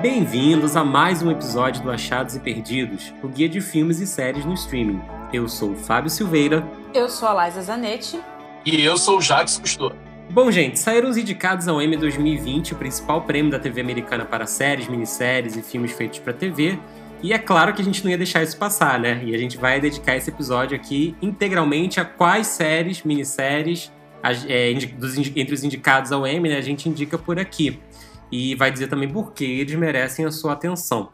Bem-vindos a mais um episódio do Achados e Perdidos, o guia de filmes e séries no streaming. Eu sou o Fábio Silveira. Eu sou a Liza Zanetti. E eu sou o Jacques Cousteau. Bom, gente, saíram os indicados ao Emmy 2020, o principal prêmio da TV americana para séries, minisséries e filmes feitos para TV. E é claro que a gente não ia deixar isso passar, né? E a gente vai dedicar esse episódio aqui integralmente a quais séries, minisséries, é, dos, entre os indicados ao Emmy, né, a gente indica por aqui e vai dizer também por que eles merecem a sua atenção.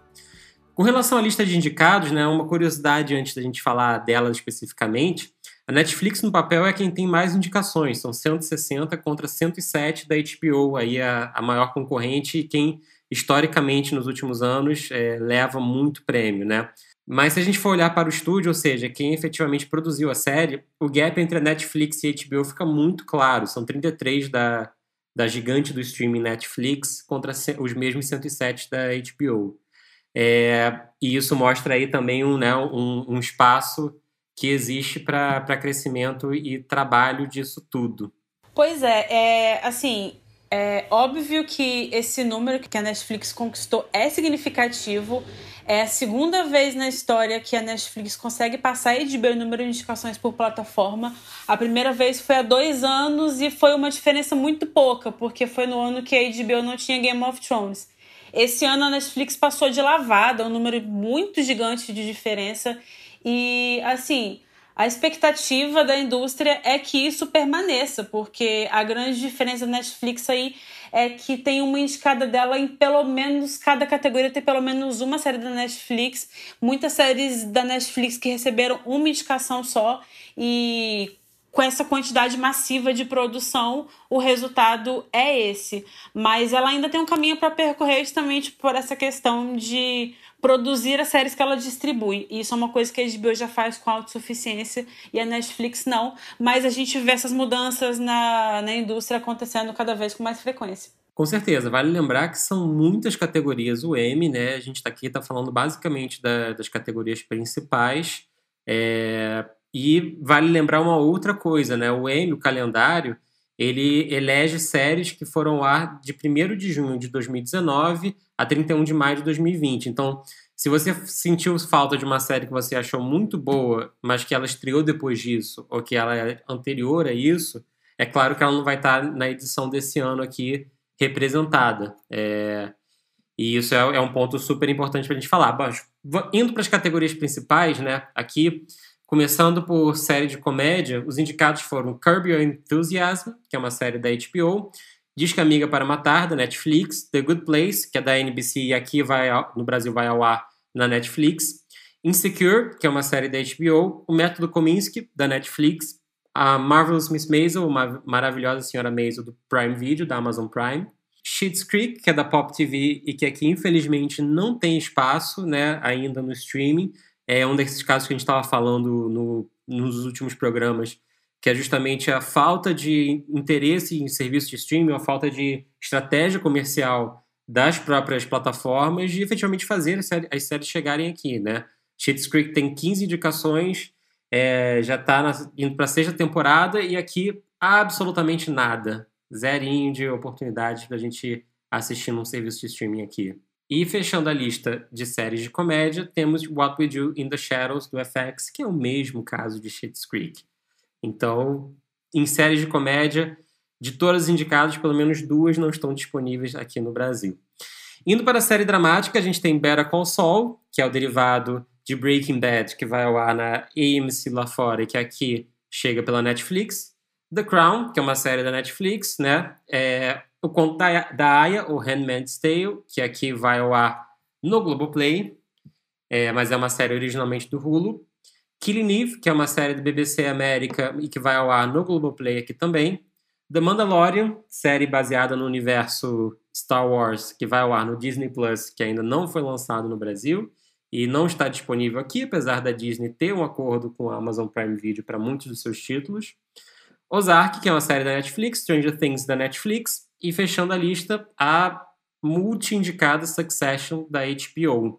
Com relação à lista de indicados, né, uma curiosidade antes da gente falar dela especificamente, a Netflix no papel é quem tem mais indicações, são 160 contra 107 da HBO, aí a, a maior concorrente e quem historicamente nos últimos anos é, leva muito prêmio, né? Mas se a gente for olhar para o estúdio, ou seja, quem efetivamente produziu a série, o gap entre a Netflix e a HBO fica muito claro. São 33 da, da gigante do streaming Netflix contra os mesmos 107 da HBO. É, e isso mostra aí também um, né, um, um espaço que existe para crescimento e trabalho disso tudo. Pois é, é assim, é óbvio que esse número que a Netflix conquistou é significativo. É a segunda vez na história que a Netflix consegue passar de o número de indicações por plataforma. A primeira vez foi há dois anos e foi uma diferença muito pouca, porque foi no ano que a HBO não tinha Game of Thrones. Esse ano a Netflix passou de lavada, um número muito gigante de diferença. E, assim, a expectativa da indústria é que isso permaneça, porque a grande diferença da Netflix aí é que tem uma indicada dela em pelo menos cada categoria tem pelo menos uma série da Netflix, muitas séries da Netflix que receberam uma indicação só e com essa quantidade massiva de produção, o resultado é esse. Mas ela ainda tem um caminho para percorrer justamente por essa questão de produzir as séries que ela distribui. E isso é uma coisa que a HBO já faz com autossuficiência e a Netflix não. Mas a gente vê essas mudanças na, na indústria acontecendo cada vez com mais frequência. Com certeza, vale lembrar que são muitas categorias o M, né? A gente está aqui tá falando basicamente da, das categorias principais. É, e vale lembrar uma outra coisa, né? O M, o calendário, ele elege séries que foram ao ar de 1 de junho de 2019 a 31 de maio de 2020. Então, se você sentiu falta de uma série que você achou muito boa, mas que ela estreou depois disso, ou que ela é anterior a isso, é claro que ela não vai estar na edição desse ano aqui representada. É... E isso é, é, um ponto super importante para a gente falar. Mas, indo para as categorias principais, né? Aqui Começando por série de comédia, os indicados foram Curb Your Enthusiasm, que é uma série da HBO, Disca Amiga para Matar, da Netflix, The Good Place, que é da NBC e aqui vai ao, no Brasil vai ao ar na Netflix, Insecure, que é uma série da HBO, O Método Kominsky, da Netflix, a Marvelous Miss Maisel, uma maravilhosa Senhora Maisel do Prime Video, da Amazon Prime, Schitt's Creek, que é da Pop TV e que aqui infelizmente não tem espaço né, ainda no streaming, é um desses casos que a gente estava falando no, nos últimos programas, que é justamente a falta de interesse em serviço de streaming, a falta de estratégia comercial das próprias plataformas de efetivamente fazer as séries, as séries chegarem aqui, né? Schitt's Creek tem 15 indicações, é, já está indo para a sexta temporada e aqui absolutamente nada. Zerinho de oportunidade para a gente assistir num serviço de streaming aqui. E fechando a lista de séries de comédia, temos What We Do in the Shadows do FX, que é o mesmo caso de Schitt's Creek. Então, em séries de comédia, de todas as indicadas, pelo menos duas não estão disponíveis aqui no Brasil. Indo para a série dramática, a gente tem Better Call Saul, que é o derivado de Breaking Bad, que vai ao ar na AMC lá fora e que aqui chega pela Netflix. The Crown, que é uma série da Netflix, né? É o conto da, da Aya, o Handmaid's Tale, que aqui vai ao ar no Globoplay, é, mas é uma série originalmente do Hulu. Killing Eve, que é uma série do BBC América e que vai ao ar no Globoplay aqui também. The Mandalorian, série baseada no universo Star Wars, que vai ao ar no Disney Plus, que ainda não foi lançado no Brasil e não está disponível aqui, apesar da Disney ter um acordo com a Amazon Prime Video para muitos dos seus títulos. Ozark, que é uma série da Netflix, Stranger Things da Netflix, e fechando a lista, a multi-indicada Succession da HBO.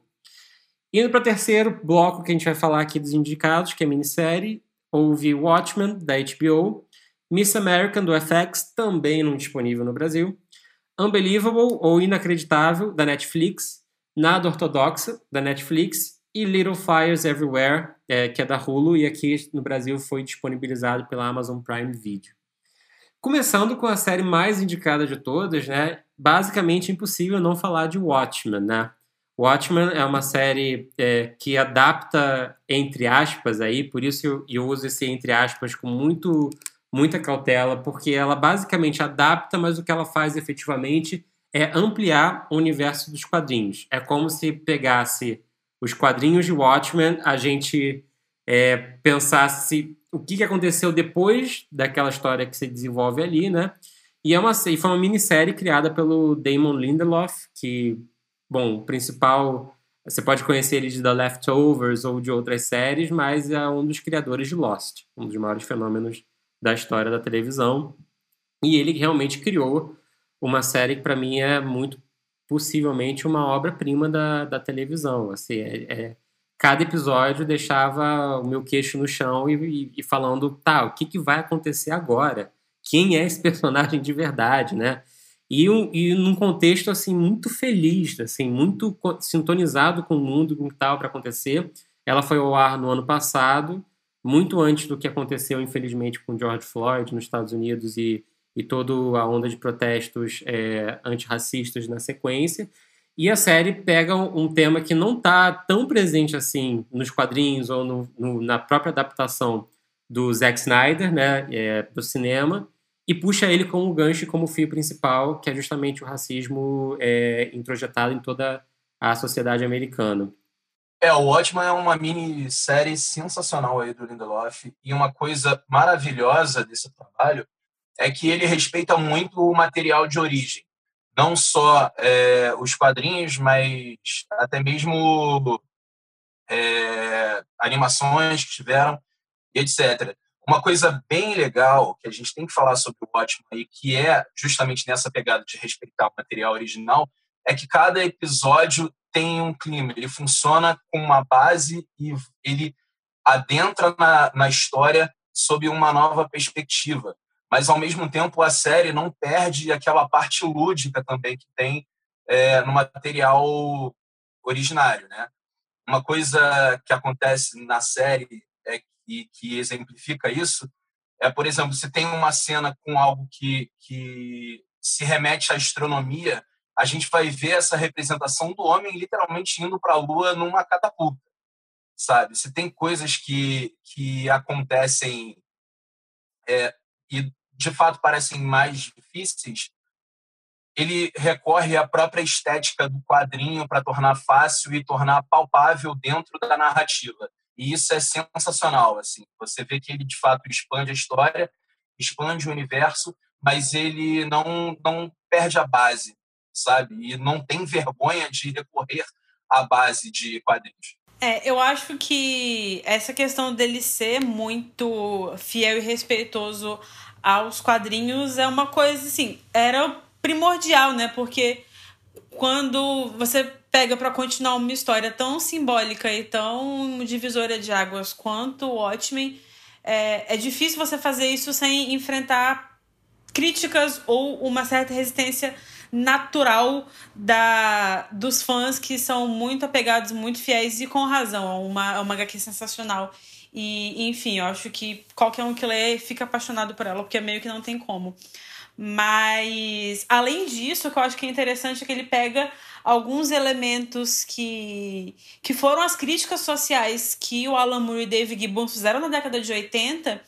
Indo para o terceiro bloco que a gente vai falar aqui dos indicados, que é minissérie, houve Watchmen, da HBO, Miss American, do FX, também não disponível no Brasil, Unbelievable ou Inacreditável, da Netflix, Nada Ortodoxa, da Netflix, e Little Fires Everywhere, é, que é da Hulu, e aqui no Brasil foi disponibilizado pela Amazon Prime Video. Começando com a série mais indicada de todas, né? Basicamente impossível não falar de Watchmen, né? Watchmen é uma série é, que adapta entre aspas aí, por isso eu, eu uso esse entre aspas com muito muita cautela, porque ela basicamente adapta, mas o que ela faz efetivamente é ampliar o universo dos quadrinhos. É como se pegasse os quadrinhos de Watchmen, a gente é, o que aconteceu depois daquela história que se desenvolve ali, né? E, é uma, e foi uma minissérie criada pelo Damon Lindelof, que, bom, o principal. Você pode conhecer ele de The Leftovers ou de outras séries, mas é um dos criadores de Lost, um dos maiores fenômenos da história da televisão. E ele realmente criou uma série que, para mim, é muito possivelmente uma obra-prima da, da televisão. Assim, é, é, cada episódio deixava o meu queixo no chão e, e, e falando, tá, o que, que vai acontecer agora? Quem é esse personagem de verdade, né? E, um, e num contexto assim muito feliz, assim muito sintonizado com o mundo com o que estava para acontecer. Ela foi ao ar no ano passado muito antes do que aconteceu, infelizmente, com George Floyd nos Estados Unidos e, e toda a onda de protestos é, antirracistas na sequência. E a série pega um, tema que não está tão presente assim nos quadrinhos ou no, no, na própria adaptação do Zack Snyder, né, é, do cinema, e puxa ele como gancho como fio principal, que é justamente o racismo é, introjetado em toda a sociedade americana. É, o Watchmen é uma minissérie sensacional aí do Lindelof e uma coisa maravilhosa desse trabalho é que ele respeita muito o material de origem. Não só é, os quadrinhos, mas até mesmo é, animações que tiveram, etc. Uma coisa bem legal que a gente tem que falar sobre o Watchmen e que é justamente nessa pegada de respeitar o material original é que cada episódio tem um clima, ele funciona com uma base e ele adentra na, na história sob uma nova perspectiva. Mas, ao mesmo tempo, a série não perde aquela parte lúdica também que tem é, no material originário. Né? Uma coisa que acontece na série é que, que exemplifica isso é, por exemplo, se tem uma cena com algo que, que se remete à astronomia, a gente vai ver essa representação do homem literalmente indo para a lua numa catapulta, sabe? Se tem coisas que, que acontecem é, e de fato parecem mais difíceis, ele recorre à própria estética do quadrinho para tornar fácil e tornar palpável dentro da narrativa. E isso é sensacional, assim. Você vê que ele de fato expande a história, expande o universo, mas ele não não perde a base sabe? E não tem vergonha de recorrer à base de quadrinhos. É, eu acho que essa questão dele ser muito fiel e respeitoso aos quadrinhos é uma coisa assim, era primordial, né? Porque quando você pega para continuar uma história tão simbólica e tão divisora de águas quanto o Watchmen, é, é difícil você fazer isso sem enfrentar críticas ou uma certa resistência natural da, dos fãs que são muito apegados, muito fiéis e com razão. É uma, é uma HQ sensacional. E, enfim, eu acho que qualquer um que lê fica apaixonado por ela, porque meio que não tem como. Mas, além disso, o que eu acho que é interessante é que ele pega alguns elementos que, que foram as críticas sociais que o Alan Moore e David Gibbons fizeram na década de 80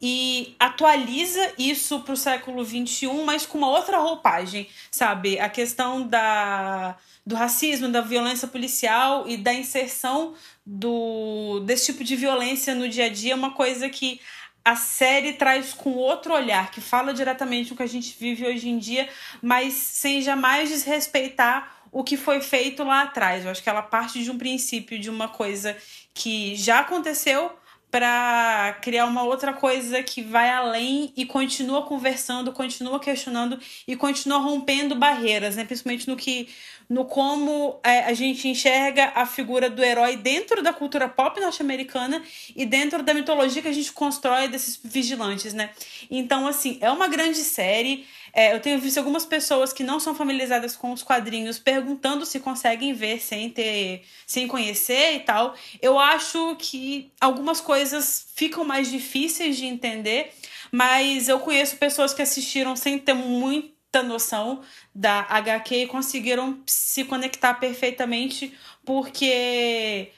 e atualiza isso para o século XXI, mas com uma outra roupagem, sabe? A questão da, do racismo, da violência policial e da inserção do, desse tipo de violência no dia a dia é uma coisa que a série traz com outro olhar, que fala diretamente o que a gente vive hoje em dia, mas sem jamais desrespeitar o que foi feito lá atrás. Eu acho que ela parte de um princípio, de uma coisa que já aconteceu, para criar uma outra coisa que vai além e continua conversando, continua questionando e continua rompendo barreiras, né? Principalmente no que no como é, a gente enxerga a figura do herói dentro da cultura pop norte-americana e dentro da mitologia que a gente constrói desses vigilantes, né? Então, assim, é uma grande série. É, eu tenho visto algumas pessoas que não são familiarizadas com os quadrinhos perguntando se conseguem ver sem ter, sem conhecer e tal. Eu acho que algumas coisas ficam mais difíceis de entender, mas eu conheço pessoas que assistiram sem ter muita noção da HQ e conseguiram se conectar perfeitamente porque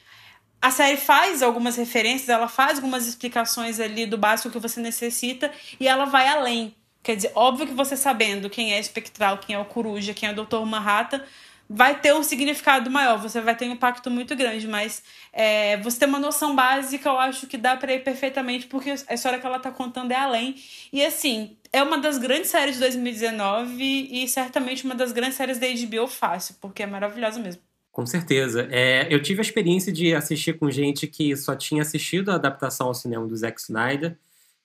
a série faz algumas referências, ela faz algumas explicações ali do básico que você necessita e ela vai além. Quer dizer, óbvio que você sabendo quem é espectral, quem é o coruja, quem é o Dr. Manhattan, vai ter um significado maior, você vai ter um impacto muito grande, mas é, você ter uma noção básica, eu acho que dá para ir perfeitamente, porque a história que ela tá contando é além. E assim, é uma das grandes séries de 2019 e certamente uma das grandes séries da HBO fácil, porque é maravilhosa mesmo. Com certeza. É, eu tive a experiência de assistir com gente que só tinha assistido a adaptação ao cinema do Zack Snyder.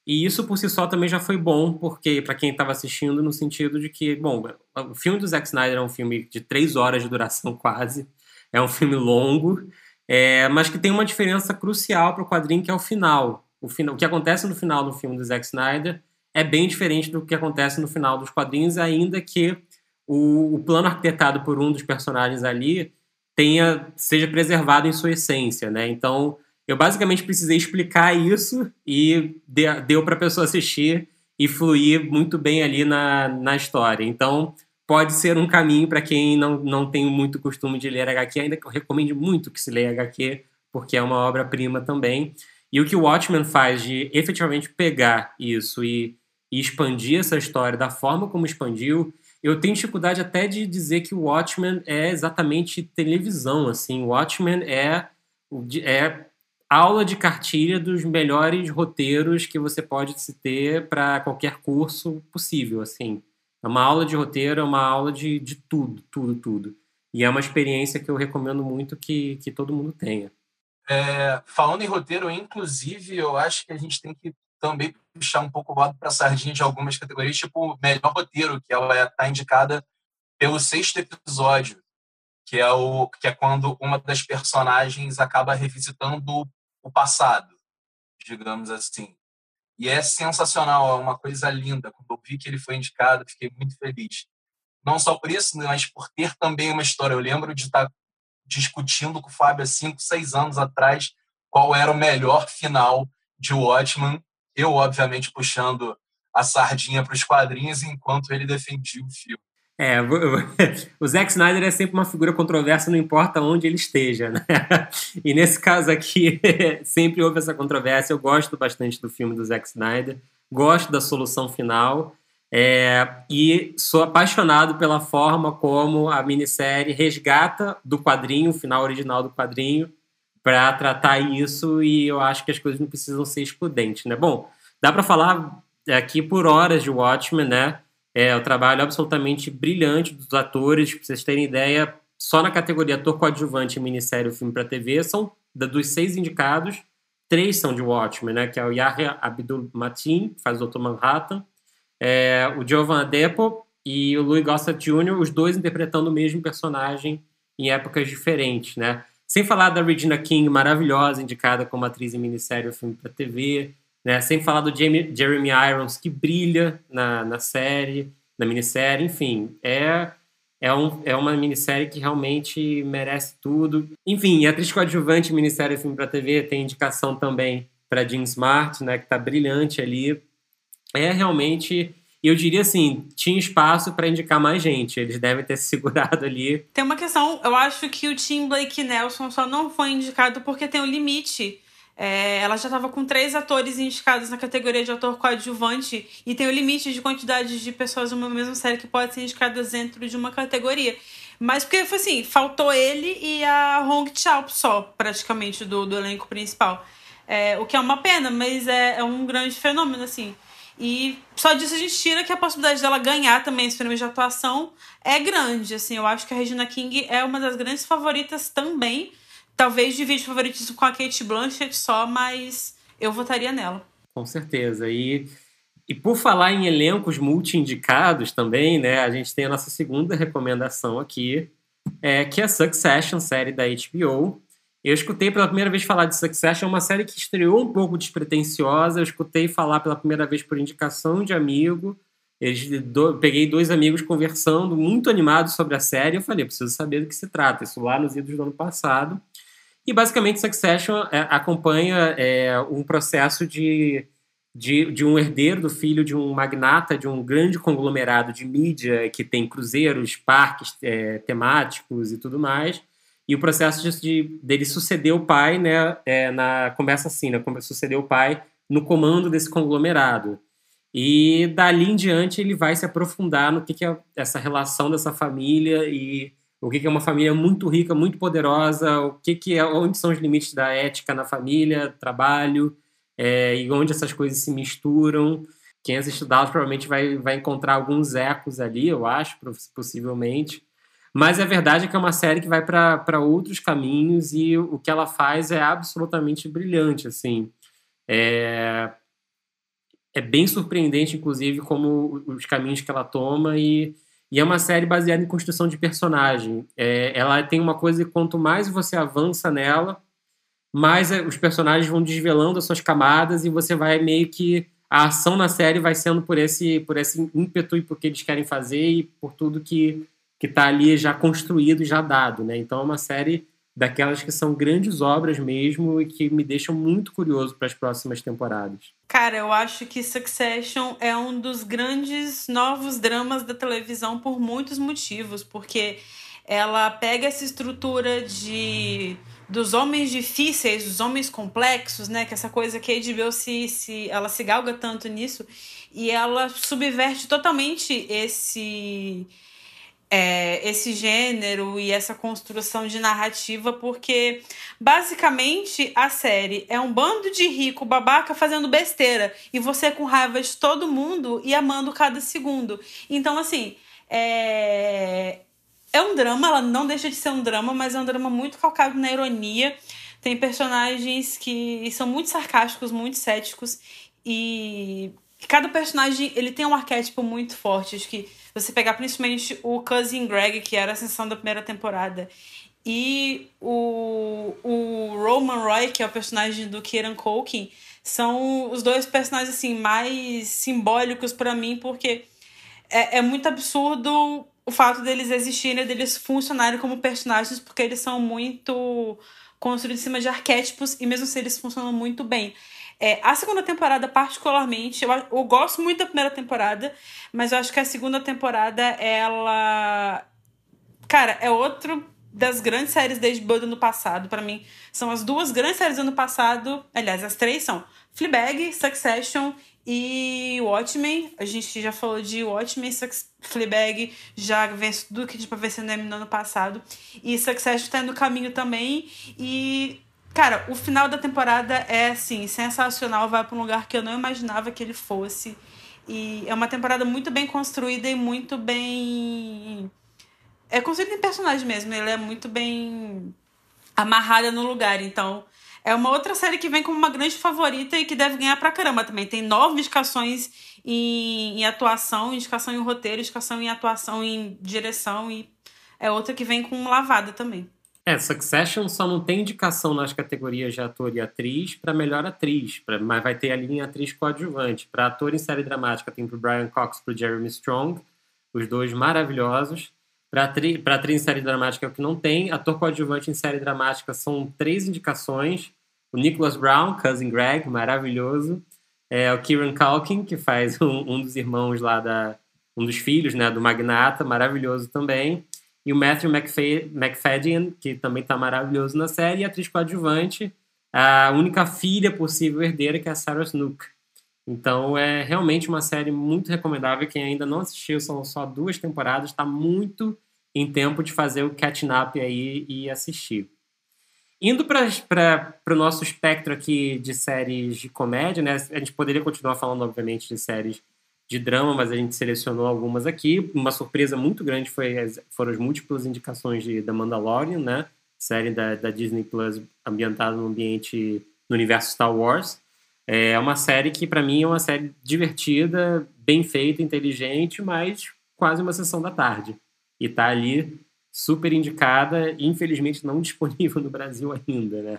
E isso por si só também já foi bom, porque para quem estava assistindo, no sentido de que, bom, o filme do Zack Snyder é um filme de três horas de duração quase, é um filme longo, é, mas que tem uma diferença crucial para o quadrinho, que é o final. o final. O que acontece no final do filme do Zack Snyder é bem diferente do que acontece no final dos quadrinhos, ainda que o, o plano arquitetado por um dos personagens ali tenha seja preservado em sua essência, né? Então, eu basicamente precisei explicar isso e deu para a pessoa assistir e fluir muito bem ali na, na história. Então, pode ser um caminho para quem não, não tem muito costume de ler HQ, ainda que eu recomendo muito que se leia HQ, porque é uma obra-prima também. E o que o Watchmen faz de efetivamente pegar isso e, e expandir essa história da forma como expandiu, eu tenho dificuldade até de dizer que o Watchmen é exatamente televisão, assim. O Watchmen é, é aula de cartilha dos melhores roteiros que você pode se ter para qualquer curso possível, assim. É uma aula de roteiro, é uma aula de, de tudo, tudo, tudo. E é uma experiência que eu recomendo muito que, que todo mundo tenha. É, falando em roteiro, inclusive, eu acho que a gente tem que também puxar um pouco o lado para a sardinha de algumas categorias, tipo melhor roteiro, que ela está indicada pelo sexto episódio, que é o que é quando uma das personagens acaba revisitando o passado, digamos assim. E é sensacional, é uma coisa linda. Quando eu vi que ele foi indicado, fiquei muito feliz. Não só por isso, mas por ter também uma história. Eu lembro de estar discutindo com o Fábio há cinco, seis anos atrás qual era o melhor final de Watchman eu, obviamente, puxando a sardinha para os quadrinhos enquanto ele defendia o filme. É, o Zack Snyder é sempre uma figura controversa, não importa onde ele esteja, né? E nesse caso aqui, sempre houve essa controvérsia. Eu gosto bastante do filme do Zack Snyder, gosto da solução final, é, e sou apaixonado pela forma como a minissérie resgata do quadrinho, o final original do quadrinho, para tratar isso e eu acho que as coisas não precisam ser excludentes, né? Bom, dá para falar aqui por horas de Watchmen, né? É o trabalho absolutamente brilhante dos atores, para vocês terem ideia, só na categoria ator coadjuvante minissérie filme para TV são dos seis indicados, três são de Watchmen, né? Que é o Yahya Abdul Mateen, que faz o Dr. Manhattan, é, o Jovan Adepo e o Louis Gossett Jr., os dois interpretando o mesmo personagem em épocas diferentes, né? Sem falar da Regina King, maravilhosa, indicada como atriz em minissérie ou filme para TV. Né? Sem falar do Jamie, Jeremy Irons, que brilha na, na série, na minissérie. Enfim, é, é, um, é uma minissérie que realmente merece tudo. Enfim, atriz coadjuvante minissérie filme para TV tem indicação também para Jean Smart, né, que está brilhante ali. É realmente eu diria assim, tinha espaço para indicar mais gente. Eles devem ter se segurado ali. Tem uma questão, eu acho que o Tim Blake Nelson só não foi indicado porque tem um limite. É, ela já estava com três atores indicados na categoria de ator coadjuvante e tem o limite de quantidade de pessoas numa mesma série que pode ser indicadas dentro de uma categoria. Mas porque foi assim, faltou ele e a Hong Chao só, praticamente, do, do elenco principal. É, o que é uma pena, mas é, é um grande fenômeno, assim. E só disso a gente tira que a possibilidade dela ganhar também esse prêmio de atuação é grande. Assim, eu acho que a Regina King é uma das grandes favoritas também. Talvez divide favoritismo com a Kate Blanchett só, mas eu votaria nela. Com certeza. E, e por falar em elencos multi-indicados também, né? A gente tem a nossa segunda recomendação aqui, é, que é Succession, série da HBO. Eu escutei pela primeira vez falar de Succession, é uma série que estreou um pouco despretensiosa. Eu escutei falar pela primeira vez por indicação de amigo. eles do, peguei dois amigos conversando, muito animados sobre a série. Eu falei, preciso saber do que se trata. Isso lá nos idos do ano passado. E basicamente Succession é, acompanha é, um processo de, de, de, um herdeiro do filho de um magnata de um grande conglomerado de mídia que tem cruzeiros, parques é, temáticos e tudo mais. E o processo de, de dele suceder o pai, né, é, na começa assim, né, suceder o pai no comando desse conglomerado. E dali em diante ele vai se aprofundar no que, que é essa relação dessa família e o que, é uma família muito rica, muito poderosa, o que, é, onde são os limites da ética na família, trabalho, é, e onde essas coisas se misturam. Quem assistiu Dallas provavelmente vai, vai encontrar alguns ecos ali, eu acho, possivelmente. Mas a verdade é que é uma série que vai para outros caminhos e o que ela faz é absolutamente brilhante, assim. É, é bem surpreendente, inclusive, como os caminhos que ela toma e, e é uma série baseada em construção de personagem. É, ela tem uma coisa que quanto mais você avança nela, mais é, os personagens vão desvelando as suas camadas e você vai meio que a ação na série vai sendo por esse por esse ímpeto e por que eles querem fazer e por tudo que que está ali já construído, já dado, né? Então é uma série daquelas que são grandes obras mesmo e que me deixam muito curioso para as próximas temporadas. Cara, eu acho que Succession é um dos grandes novos dramas da televisão por muitos motivos, porque ela pega essa estrutura de dos homens difíceis, dos homens complexos, né? Que essa coisa que a HBO se, se ela se galga tanto nisso e ela subverte totalmente esse é, esse gênero e essa construção de narrativa, porque basicamente a série é um bando de rico babaca fazendo besteira e você com raiva de todo mundo e amando cada segundo. Então, assim, é, é um drama, ela não deixa de ser um drama, mas é um drama muito calcado na ironia. Tem personagens que são muito sarcásticos, muito céticos e cada personagem ele tem um arquétipo muito forte. Acho que você pegar principalmente o Cousin Greg, que era a ascensão da primeira temporada, e o, o Roman Roy, que é o personagem do Kieran Culkin, são os dois personagens assim mais simbólicos para mim, porque é, é muito absurdo o fato deles existirem, deles funcionarem como personagens, porque eles são muito construídos em cima de arquétipos e mesmo se eles funcionam muito bem. É, a segunda temporada, particularmente, eu, eu gosto muito da primeira temporada, mas eu acho que a segunda temporada, ela. Cara, é outro das grandes séries desde Bud no passado. para mim, são as duas grandes séries do ano passado. Aliás, as três são Fleabag, Succession e Watchmen. A gente já falou de Watchmen, Fleabag já vence tudo que tinha pra vencer no no ano passado. E Succession tá no caminho também. E Cara, o final da temporada é, assim, sensacional. Vai para um lugar que eu não imaginava que ele fosse. E é uma temporada muito bem construída e muito bem. É construída em personagem mesmo. Ele é muito bem amarrada no lugar. Então, é uma outra série que vem como uma grande favorita e que deve ganhar pra caramba também. Tem nove indicações em, em atuação, indicação em roteiro, indicação em atuação em direção. E é outra que vem com lavada também. É, Succession só não tem indicação nas categorias de ator e atriz para melhor atriz, pra, mas vai ter ali em atriz coadjuvante. Para ator em série dramática tem pro Brian Cox pro Jeremy Strong, os dois maravilhosos. Para atriz em série dramática é o que não tem. Ator coadjuvante em série dramática são três indicações. O Nicholas Brown, Cousin Greg, maravilhoso. É, o Kieran Culkin, que faz um, um dos irmãos lá da... um dos filhos né, do Magnata, maravilhoso também. E o Matthew McFadden, que também está maravilhoso na série, e a atriz coadjuvante, a única filha possível herdeira, que é a Sarah Snook. Então é realmente uma série muito recomendável. Quem ainda não assistiu, são só duas temporadas, está muito em tempo de fazer o catching up aí e assistir. Indo para o nosso espectro aqui de séries de comédia, né? A gente poderia continuar falando, obviamente, de séries de drama, mas a gente selecionou algumas aqui. Uma surpresa muito grande foi as, foram as múltiplas indicações de The Mandalorian, né? Série da, da Disney Plus ambientada no ambiente no universo Star Wars. É uma série que para mim é uma série divertida, bem feita, inteligente, mas quase uma sessão da tarde. E tá ali super indicada, infelizmente não disponível no Brasil ainda, né?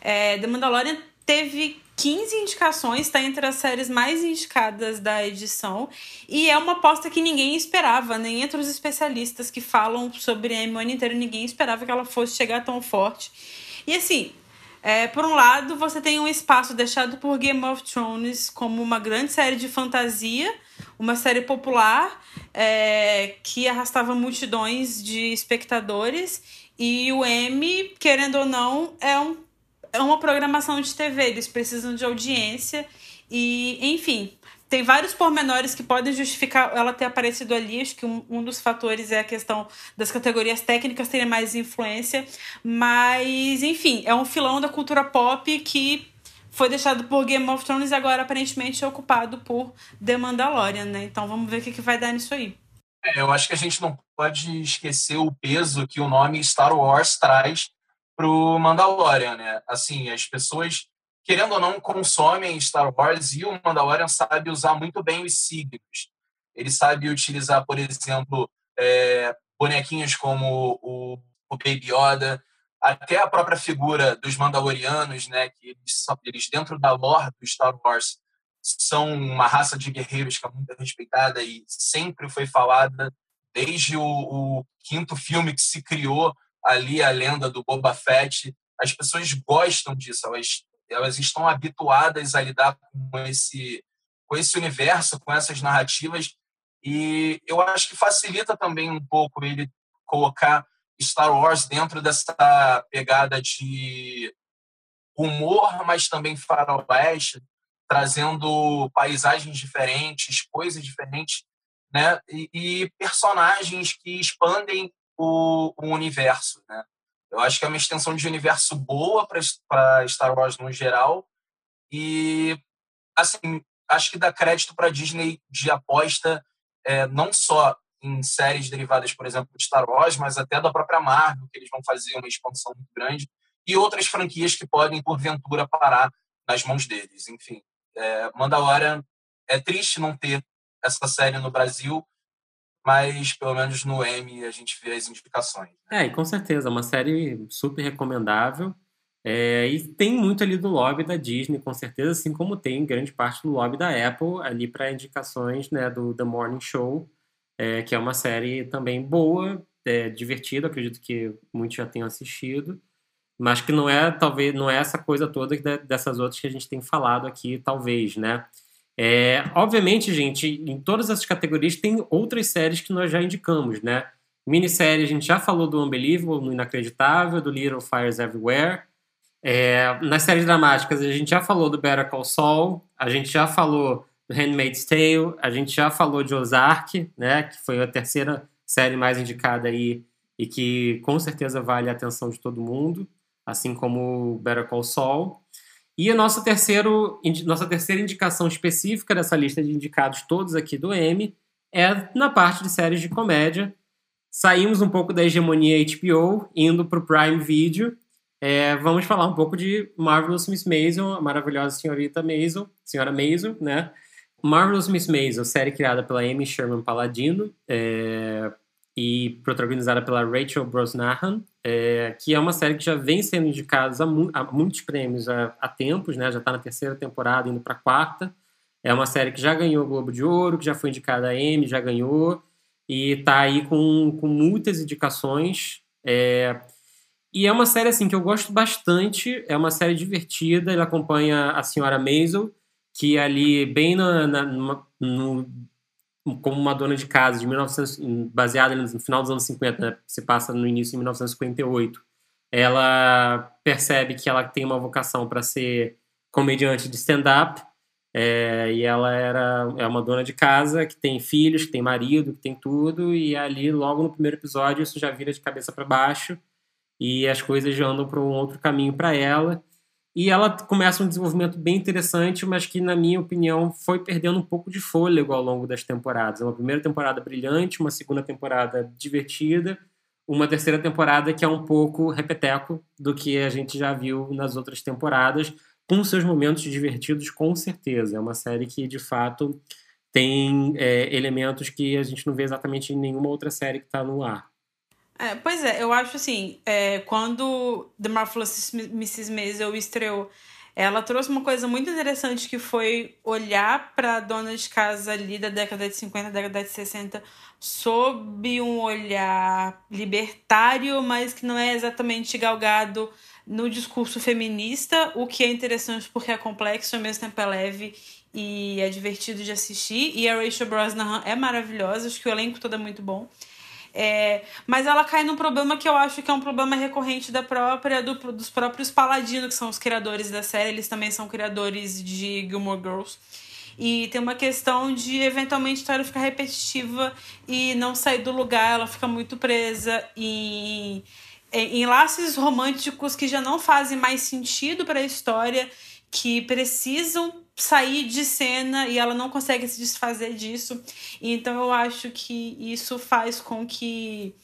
É, The Mandalorian teve 15 indicações, está entre as séries mais indicadas da edição. E é uma aposta que ninguém esperava, nem entre os especialistas que falam sobre a ano inteiro, ninguém esperava que ela fosse chegar tão forte. E assim, é, por um lado, você tem um espaço deixado por Game of Thrones como uma grande série de fantasia, uma série popular é, que arrastava multidões de espectadores. E o M, querendo ou não, é um é uma programação de TV, eles precisam de audiência e, enfim, tem vários pormenores que podem justificar ela ter aparecido ali. Acho que um, um dos fatores é a questão das categorias técnicas terem mais influência. Mas, enfim, é um filão da cultura pop que foi deixado por Game of Thrones e agora aparentemente é ocupado por The Mandalorian, né? Então vamos ver o que, que vai dar nisso aí. É, eu acho que a gente não pode esquecer o peso que o nome Star Wars traz pro Mandalorian, né? Assim, as pessoas, querendo ou não, consomem Star Wars e o Mandalorian sabe usar muito bem os signos. Ele sabe utilizar, por exemplo, é, bonequinhos como o, o Baby Yoda, até a própria figura dos Mandalorianos, né? Que eles, eles dentro da lore do Star Wars são uma raça de guerreiros que é muito respeitada e sempre foi falada desde o, o quinto filme que se criou ali a lenda do Boba Fett. As pessoas gostam disso, elas, elas estão habituadas a lidar com esse, com esse universo, com essas narrativas, e eu acho que facilita também um pouco ele colocar Star Wars dentro dessa pegada de humor, mas também faroeste, trazendo paisagens diferentes, coisas diferentes, né? E, e personagens que expandem o, o universo, né? Eu acho que é uma extensão de universo boa para Star Wars no geral e assim acho que dá crédito para Disney de aposta é, não só em séries derivadas, por exemplo, de Star Wars, mas até da própria Marvel, que eles vão fazer uma expansão muito grande, e outras franquias que podem, porventura, parar nas mãos deles. Enfim, é, Mandalorian é triste não ter essa série no Brasil, mas pelo menos no M a gente vê as indicações. É, e com certeza, uma série super recomendável. É, e tem muito ali do lobby da Disney, com certeza, assim como tem grande parte do lobby da Apple ali para indicações né, do The Morning Show, é, que é uma série também boa, é, divertida, acredito que muitos já tenham assistido, mas que não é talvez não é essa coisa toda dessas outras que a gente tem falado aqui, talvez, né? É, obviamente, gente, em todas essas categorias tem outras séries que nós já indicamos, né? Minissérie, a gente já falou do Unbelievable, no Inacreditável, do Little Fires Everywhere. É, nas séries dramáticas, a gente já falou do Better Call Saul, a gente já falou do Handmaid's Tale, a gente já falou de Ozark, né? Que foi a terceira série mais indicada aí e que com certeza vale a atenção de todo mundo, assim como Better Call Saul. E a nossa, terceiro, nossa terceira indicação específica dessa lista de indicados todos aqui do M é na parte de séries de comédia. Saímos um pouco da hegemonia HBO, indo para o Prime Video. É, vamos falar um pouco de Marvelous Miss Maisel, a maravilhosa senhorita Maisel, senhora Maisel, né? Marvelous Miss Maisel, série criada pela Amy Sherman Palladino, é, e protagonizada pela Rachel Brosnahan, é, que é uma série que já vem sendo indicada a, mu a, muitos prêmios há, há tempos, né? já está na terceira temporada, indo para a quarta. É uma série que já ganhou o Globo de Ouro, que já foi indicada a Emmy, já ganhou, e está aí com, com muitas indicações. É, e é uma série assim que eu gosto bastante, é uma série divertida, ele acompanha a senhora Maisel, que ali bem na, na no como uma dona de casa de 1900, baseada no final dos anos 50, né? se passa no início de 1958. Ela percebe que ela tem uma vocação para ser comediante de stand-up é, e ela era é uma dona de casa que tem filhos, que tem marido, que tem tudo e ali logo no primeiro episódio isso já vira de cabeça para baixo e as coisas já andam para um outro caminho para ela e ela começa um desenvolvimento bem interessante, mas que, na minha opinião, foi perdendo um pouco de fôlego ao longo das temporadas. Uma primeira temporada brilhante, uma segunda temporada divertida, uma terceira temporada que é um pouco repeteco do que a gente já viu nas outras temporadas, com seus momentos divertidos, com certeza. É uma série que, de fato, tem é, elementos que a gente não vê exatamente em nenhuma outra série que está no ar. É, pois é, eu acho assim, é, quando The Marvelous Mrs. Maisel estreou, ela trouxe uma coisa muito interessante que foi olhar para dona de casa ali da década de 50, década de 60, sob um olhar libertário, mas que não é exatamente galgado no discurso feminista, o que é interessante porque é complexo, ao mesmo tempo é leve e é divertido de assistir. E a Rachel Brosnahan é maravilhosa, acho que o elenco todo é muito bom. É, mas ela cai num problema que eu acho que é um problema recorrente da própria do, dos próprios Paladino, que são os criadores da série. Eles também são criadores de Gilmore Girls. E tem uma questão de eventualmente a história ficar repetitiva e não sair do lugar, ela fica muito presa em, em laços românticos que já não fazem mais sentido para a história, que precisam sair de cena e ela não consegue se desfazer disso. Então eu acho que isso faz com que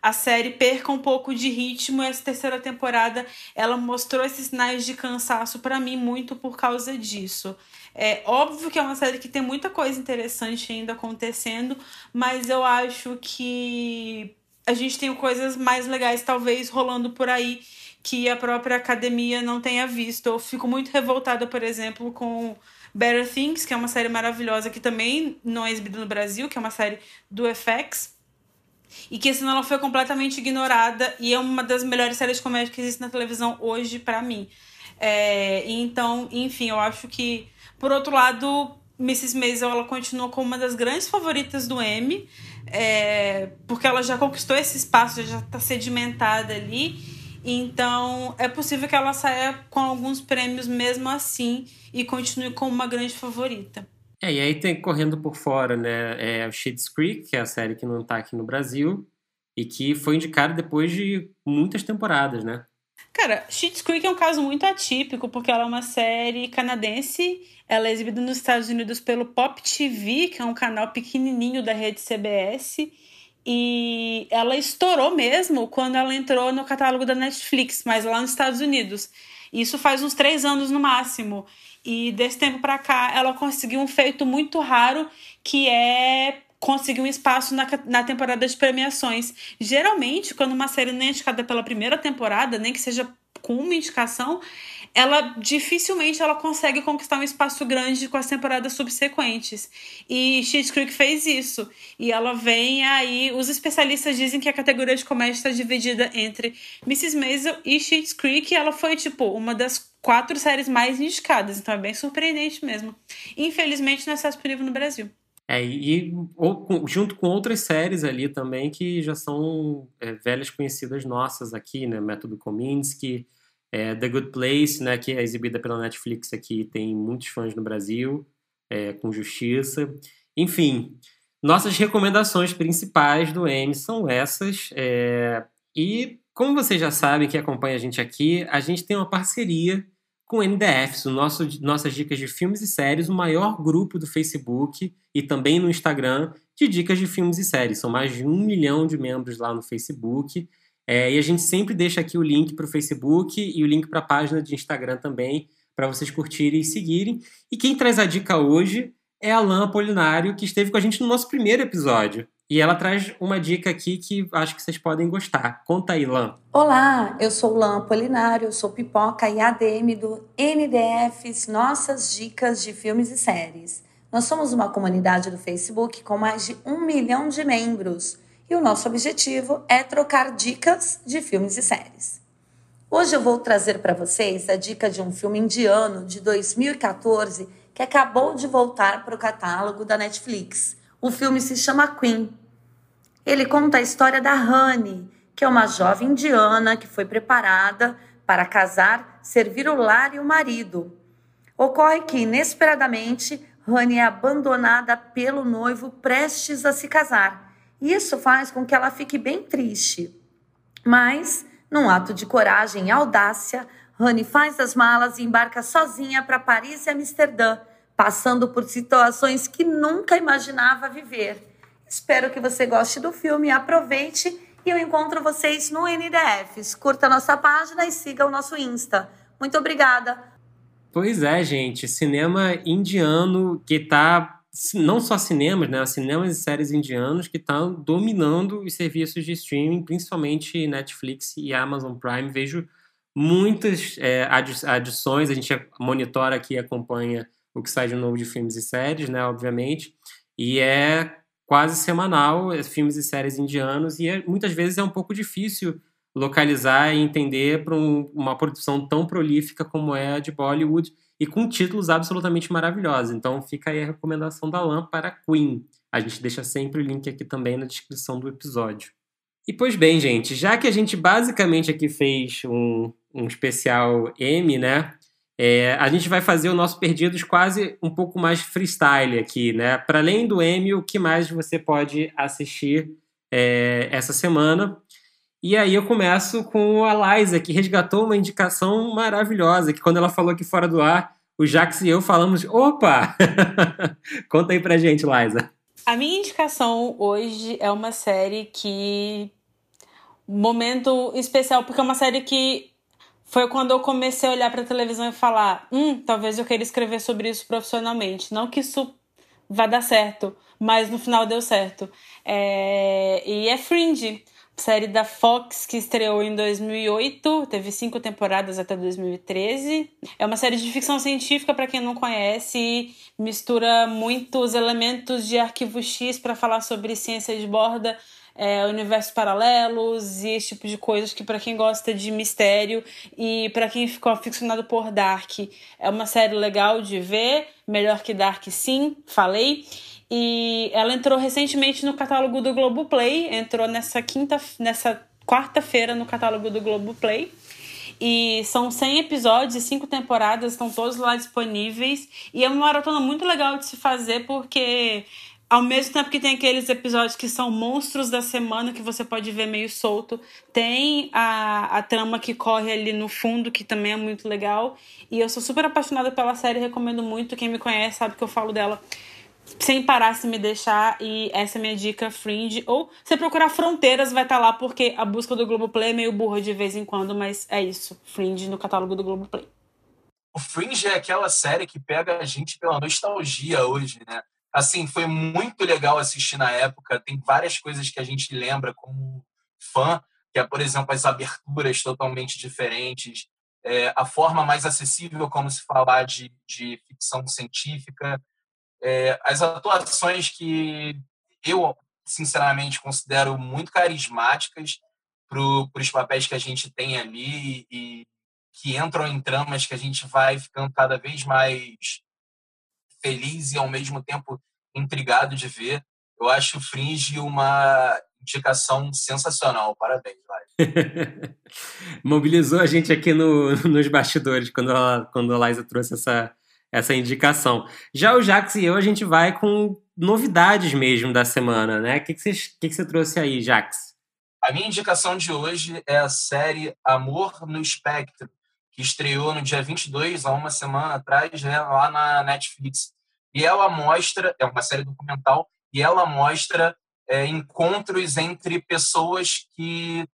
a série perca um pouco de ritmo. Essa terceira temporada ela mostrou esses sinais de cansaço para mim muito por causa disso. É óbvio que é uma série que tem muita coisa interessante ainda acontecendo, mas eu acho que a gente tem coisas mais legais talvez rolando por aí que a própria academia não tenha visto. Eu fico muito revoltada, por exemplo, com Better Things, que é uma série maravilhosa que também não é exibida no Brasil, que é uma série do FX. E que assim, ela foi completamente ignorada e é uma das melhores séries de comédia que existe na televisão hoje para mim. É, então, enfim, eu acho que, por outro lado, Mrs. Maisel ela continua como uma das grandes favoritas do Emmy, é, porque ela já conquistou esse espaço, já está sedimentada ali. Então, é possível que ela saia com alguns prêmios mesmo assim e continue como uma grande favorita. É, e aí tem correndo por fora, né? É o Schitt's Creek, que é a série que não está aqui no Brasil e que foi indicada depois de muitas temporadas, né? Cara, Schitt's Creek é um caso muito atípico porque ela é uma série canadense. Ela é exibida nos Estados Unidos pelo Pop TV, que é um canal pequenininho da rede CBS. E ela estourou mesmo quando ela entrou no catálogo da Netflix, mas lá nos Estados Unidos. Isso faz uns três anos no máximo. E desse tempo para cá, ela conseguiu um feito muito raro, que é conseguir um espaço na, na temporada de premiações. Geralmente, quando uma série não é indicada pela primeira temporada, nem que seja com uma indicação, ela dificilmente ela consegue conquistar um espaço grande com as temporadas subsequentes. E Schitt's Creek fez isso. E ela vem aí, os especialistas dizem que a categoria de comédia está dividida entre Mrs. Maisel e Schitt's Creek, e ela foi tipo uma das quatro séries mais indicadas, então é bem surpreendente mesmo. Infelizmente não está disponível no Brasil. É, e ou, junto com outras séries ali também que já são é, velhas conhecidas nossas aqui, né? Método Kominsky, é, The Good Place, né, que é exibida pela Netflix aqui, tem muitos fãs no Brasil, é, com justiça. Enfim, nossas recomendações principais do M são essas. É, e como vocês já sabem que acompanha a gente aqui, a gente tem uma parceria com o NDFs, o nosso, nossas dicas de filmes e séries, o maior grupo do Facebook e também no Instagram de dicas de filmes e séries. São mais de um milhão de membros lá no Facebook. É, e a gente sempre deixa aqui o link para o Facebook e o link para a página de Instagram também, para vocês curtirem e seguirem. E quem traz a dica hoje é a Lan Apolinário, que esteve com a gente no nosso primeiro episódio. E ela traz uma dica aqui que acho que vocês podem gostar. Conta aí, Lan. Olá, eu sou Lan Apolinário, sou pipoca e ADM do NDFs Nossas Dicas de Filmes e Séries. Nós somos uma comunidade do Facebook com mais de um milhão de membros e o nosso objetivo é trocar dicas de filmes e séries. Hoje eu vou trazer para vocês a dica de um filme indiano de 2014 que acabou de voltar para o catálogo da Netflix. O filme se chama Queen. Ele conta a história da Honey, que é uma jovem indiana que foi preparada para casar, servir o lar e o marido. Ocorre que, inesperadamente, Honey é abandonada pelo noivo prestes a se casar isso faz com que ela fique bem triste. Mas, num ato de coragem e audácia, Rani faz as malas e embarca sozinha para Paris e Amsterdã, passando por situações que nunca imaginava viver. Espero que você goste do filme, aproveite e eu encontro vocês no NDFs. Curta nossa página e siga o nosso Insta. Muito obrigada. Pois é, gente, cinema indiano que está não só cinemas, né, cinemas e séries indianos que estão dominando os serviços de streaming, principalmente Netflix e Amazon Prime. Vejo muitas é, adições, a gente monitora aqui e acompanha o que sai de novo de filmes e séries, né, obviamente, e é quase semanal, é, filmes e séries indianos, e é, muitas vezes é um pouco difícil localizar e entender para um, uma produção tão prolífica como é a de Bollywood, e com títulos absolutamente maravilhosos. Então fica aí a recomendação da LAM para Queen. A gente deixa sempre o link aqui também na descrição do episódio. E pois bem, gente, já que a gente basicamente aqui fez um, um especial M, né? É, a gente vai fazer o nosso Perdidos quase um pouco mais freestyle aqui, né? Para além do M, o que mais você pode assistir é, essa semana? E aí eu começo com a Liza, que resgatou uma indicação maravilhosa, que quando ela falou aqui fora do ar, o Jax e eu falamos, opa! Conta aí pra gente, Liza. A minha indicação hoje é uma série que... Momento especial, porque é uma série que foi quando eu comecei a olhar pra televisão e falar, hum, talvez eu queira escrever sobre isso profissionalmente. Não que isso vá dar certo, mas no final deu certo. É... E é Fringe série da Fox que estreou em 2008, teve cinco temporadas até 2013. É uma série de ficção científica para quem não conhece, mistura muitos elementos de Arquivo X para falar sobre ciência de borda, é, universos paralelos e esse tipo de coisas que para quem gosta de mistério e para quem ficou aficionado por Dark, é uma série legal de ver, melhor que Dark sim, falei. E ela entrou recentemente no catálogo do Globoplay, entrou nessa quinta, nessa quarta-feira no catálogo do Globoplay. E são 100 episódios e 5 temporadas, estão todos lá disponíveis. E é uma maratona muito legal de se fazer, porque ao mesmo tempo que tem aqueles episódios que são monstros da semana, que você pode ver meio solto, tem a, a trama que corre ali no fundo, que também é muito legal. E eu sou super apaixonada pela série, recomendo muito. Quem me conhece sabe que eu falo dela sem parar se me deixar e essa é minha dica Fringe ou você procurar Fronteiras vai estar tá lá porque a busca do Globoplay é meio burra de vez em quando, mas é isso, Fringe no catálogo do Globoplay. O Fringe é aquela série que pega a gente pela nostalgia hoje, né? Assim, foi muito legal assistir na época, tem várias coisas que a gente lembra como fã, que é, por exemplo, as aberturas totalmente diferentes, é, a forma mais acessível como se falar de, de ficção científica, é, as atuações que eu, sinceramente, considero muito carismáticas para os papéis que a gente tem ali e que entram em tramas que a gente vai ficando cada vez mais feliz e, ao mesmo tempo, intrigado de ver. Eu acho Fringe uma indicação sensacional. Parabéns. Mobilizou a gente aqui no, nos bastidores quando a, quando a Liza trouxe essa, essa indicação. Já o Jax e eu, a gente vai com novidades mesmo da semana, né? O que, você, que, que trouxe aí, Jax? A minha indicação de hoje é a série Amor no Espectro, que estreou no dia 22, há uma semana atrás, né, lá na Netflix. E ela mostra, é uma série documental, e ela mostra é, encontros entre pessoas que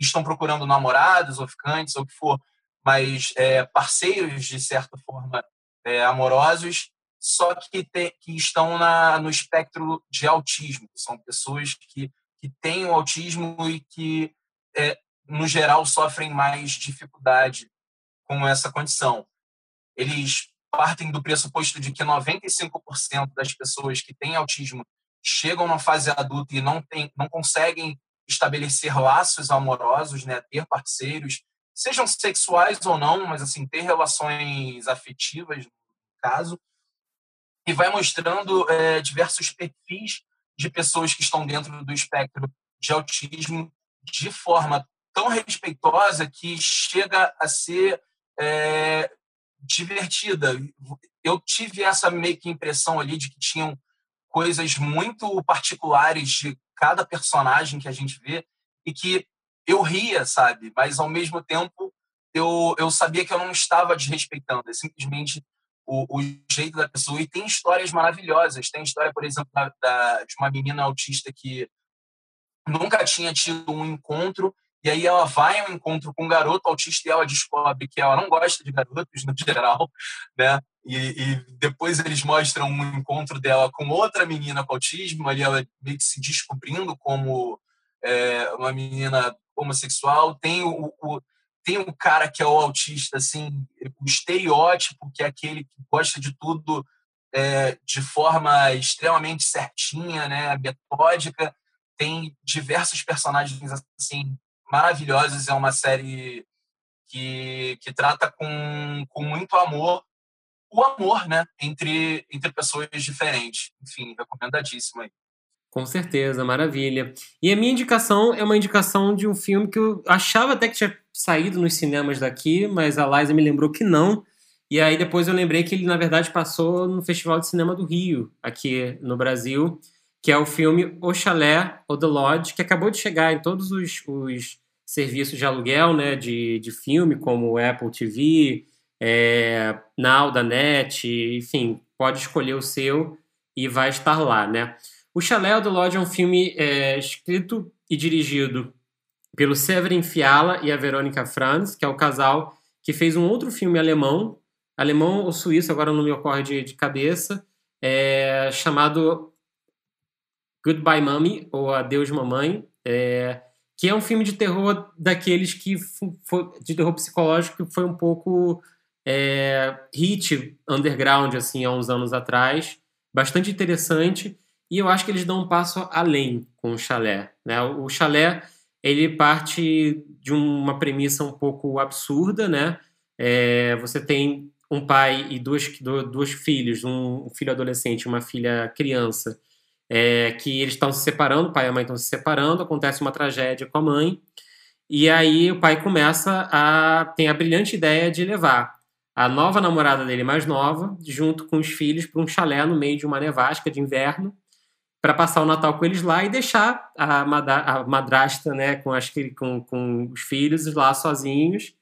estão procurando namorados ou ficantes, ou o que for, mas é, parceiros, de certa forma, é, amorosos, só que, te, que estão na, no espectro de autismo. São pessoas que, que têm o autismo e que, é, no geral, sofrem mais dificuldade com essa condição. Eles partem do pressuposto de que 95% das pessoas que têm autismo chegam na fase adulta e não, tem, não conseguem estabelecer laços amorosos, né, ter parceiros, sejam sexuais ou não, mas assim ter relações afetivas no caso, e vai mostrando é, diversos perfis de pessoas que estão dentro do espectro de autismo de forma tão respeitosa que chega a ser é, divertida. Eu tive essa meio que impressão ali de que tinham coisas muito particulares de cada personagem que a gente vê e que eu ria, sabe? Mas ao mesmo tempo eu, eu sabia que eu não estava desrespeitando, é simplesmente o, o jeito da pessoa. E tem histórias maravilhosas. Tem história, por exemplo, da, da, de uma menina autista que nunca tinha tido um encontro e aí ela vai um encontro com um garoto autista e ela descobre que ela não gosta de garotos no geral, né? E, e, depois eles mostram um encontro dela com outra menina com autismo, ali ela meio que se descobrindo como é, uma menina homossexual. Tem o, o, tem o cara que é o autista, assim, o estereótipo, que é aquele que gosta de tudo é, de forma extremamente certinha, né, metódica. Tem diversos personagens assim maravilhosos. É uma série que, que trata com, com muito amor o amor, né, entre, entre pessoas diferentes. Enfim, recomendadíssimo aí. Com certeza, maravilha. E a minha indicação é uma indicação de um filme que eu achava até que tinha saído nos cinemas daqui, mas a Liza me lembrou que não. E aí depois eu lembrei que ele, na verdade, passou no Festival de Cinema do Rio, aqui no Brasil, que é o filme O Chalé, ou The Lodge, que acabou de chegar em todos os, os serviços de aluguel né, de, de filme, como Apple TV, é, Now, da Net, enfim, pode escolher o seu e vai estar lá, né? O Chalé do Lodge é um filme é, escrito e dirigido pelo Severin Fiala e a Verônica Franz, que é o casal que fez um outro filme alemão, alemão ou suíço, agora não me ocorre de, de cabeça, é, chamado Goodbye Mommy, ou Adeus Mamãe, é, que é um filme de terror daqueles que de terror psicológico que foi um pouco é, hit underground assim há uns anos atrás, bastante interessante e eu acho que eles dão um passo além com o chalé. Né? O chalé ele parte de uma premissa um pouco absurda, né? É, você tem um pai e dois, dois filhos, um filho adolescente e uma filha criança, é, que eles estão se separando, o pai e a mãe estão se separando, acontece uma tragédia com a mãe, e aí o pai começa a tem a brilhante ideia de levar a nova namorada dele mais nova, junto com os filhos, para um chalé no meio de uma nevasca de inverno, para passar o Natal com eles lá e deixar a, madrasta né, com, as, com, com os filhos lá sozinhos.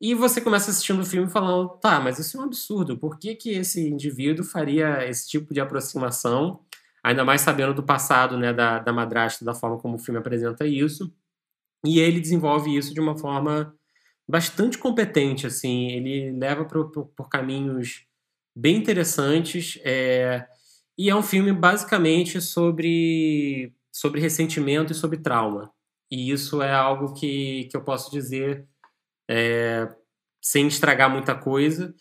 E você começa assistindo o filme falando, tá, mas isso é um absurdo, por que, que esse indivíduo faria esse tipo de aproximação, ainda mais sabendo do passado né, da, da madrasta, da forma como o filme apresenta isso. E ele desenvolve isso de uma forma bastante competente, assim, ele leva por caminhos bem interessantes, é, e é um filme basicamente sobre, sobre ressentimento e sobre trauma. E isso é algo que, que eu posso dizer é, sem estragar muita coisa,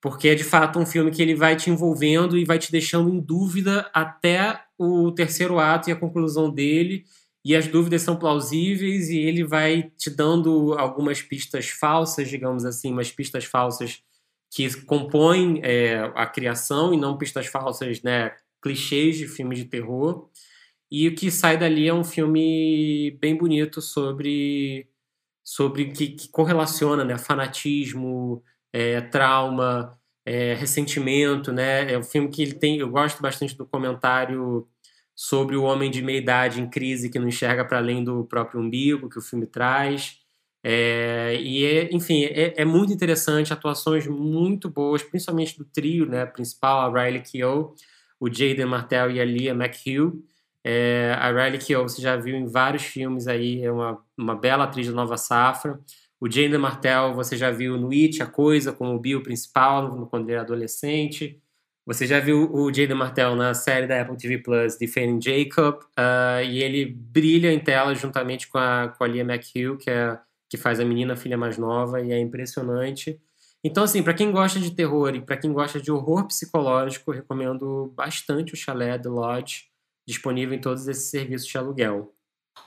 porque é de fato um filme que ele vai te envolvendo e vai te deixando em dúvida até o terceiro ato e a conclusão dele, e as dúvidas são plausíveis e ele vai te dando algumas pistas falsas, digamos assim, umas pistas falsas que compõem é, a criação e não pistas falsas, né, clichês de filme de terror. E o que sai dali é um filme bem bonito sobre sobre que, que correlaciona, né, fanatismo, é, trauma, é, ressentimento, né? É um filme que ele tem, eu gosto bastante do comentário sobre o homem de meia idade em crise que não enxerga para além do próprio umbigo que o filme traz. É, e, é, enfim, é, é, muito interessante, atuações muito boas, principalmente do trio né, principal, a Riley Keough, o Jaden Martell e a Leah McHugh. É, a Riley Keough você já viu em vários filmes aí, é uma, uma bela atriz da nova safra. O Jaden Martell você já viu no It, A Coisa, como o Bill principal, quando ele era adolescente. Você já viu o Jaden Martell na série da Apple TV Plus, Defending Jacob, uh, e ele brilha em tela juntamente com a, com a Leah McHugh, que, é, que faz a menina, a filha mais nova, e é impressionante. Então, assim, para quem gosta de terror e para quem gosta de horror psicológico, recomendo bastante o Chalé The Lodge, disponível em todos esses serviços de aluguel.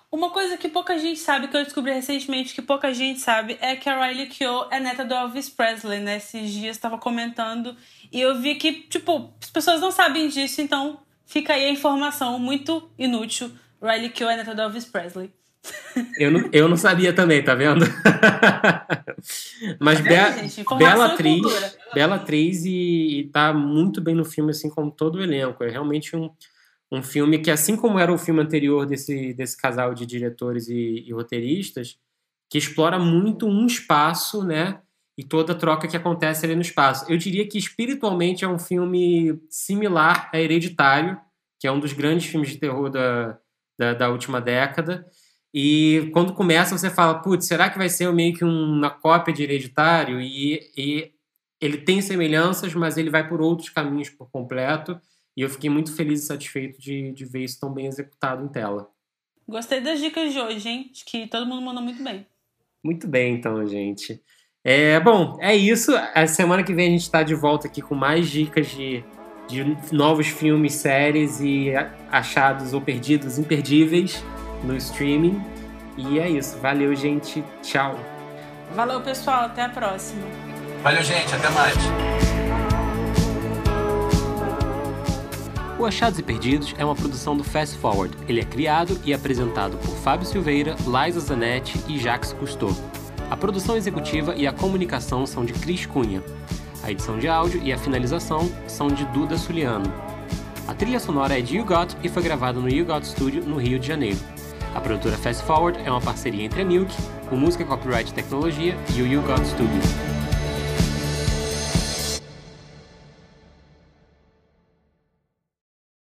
Uma coisa que pouca gente sabe, que eu descobri recentemente que pouca gente sabe, é que a Riley Keough é neta do Elvis Presley, né? Esses dias estava comentando e eu vi que, tipo, as pessoas não sabem disso, então fica aí a informação muito inútil. Riley Keough é neta do Elvis Presley. Eu não, eu não sabia também, tá vendo? Mas tá vendo, gente, bela atriz, bela atriz e, e tá muito bem no filme, assim como todo o elenco. É realmente um, um filme que, assim como era o filme anterior desse, desse casal de diretores e, e roteiristas, que explora muito um espaço, né? E toda a troca que acontece ali no espaço. Eu diria que espiritualmente é um filme similar a Hereditário, que é um dos grandes filmes de terror da, da, da última década. E quando começa, você fala, putz, será que vai ser meio que uma cópia de Hereditário? E, e ele tem semelhanças, mas ele vai por outros caminhos por completo. E eu fiquei muito feliz e satisfeito de, de ver isso tão bem executado em tela. Gostei das dicas de hoje, hein? Acho que todo mundo mandou muito bem. Muito bem, então, gente. É, bom, é isso. A semana que vem a gente está de volta aqui com mais dicas de, de novos filmes, séries e achados ou perdidos imperdíveis no streaming. E é isso. Valeu, gente. Tchau. Valeu, pessoal. Até a próxima. Valeu, gente. Até mais. O Achados e Perdidos é uma produção do Fast Forward. Ele é criado e apresentado por Fábio Silveira, Liza Zanetti e Jacques Cousteau. A produção executiva e a comunicação são de Cris Cunha. A edição de áudio e a finalização são de Duda Suliano. A trilha sonora é de You Got e foi gravada no You Got Studio, no Rio de Janeiro. A produtora Fast Forward é uma parceria entre a Milk, o Música Copyright Tecnologia e o You Got Studio.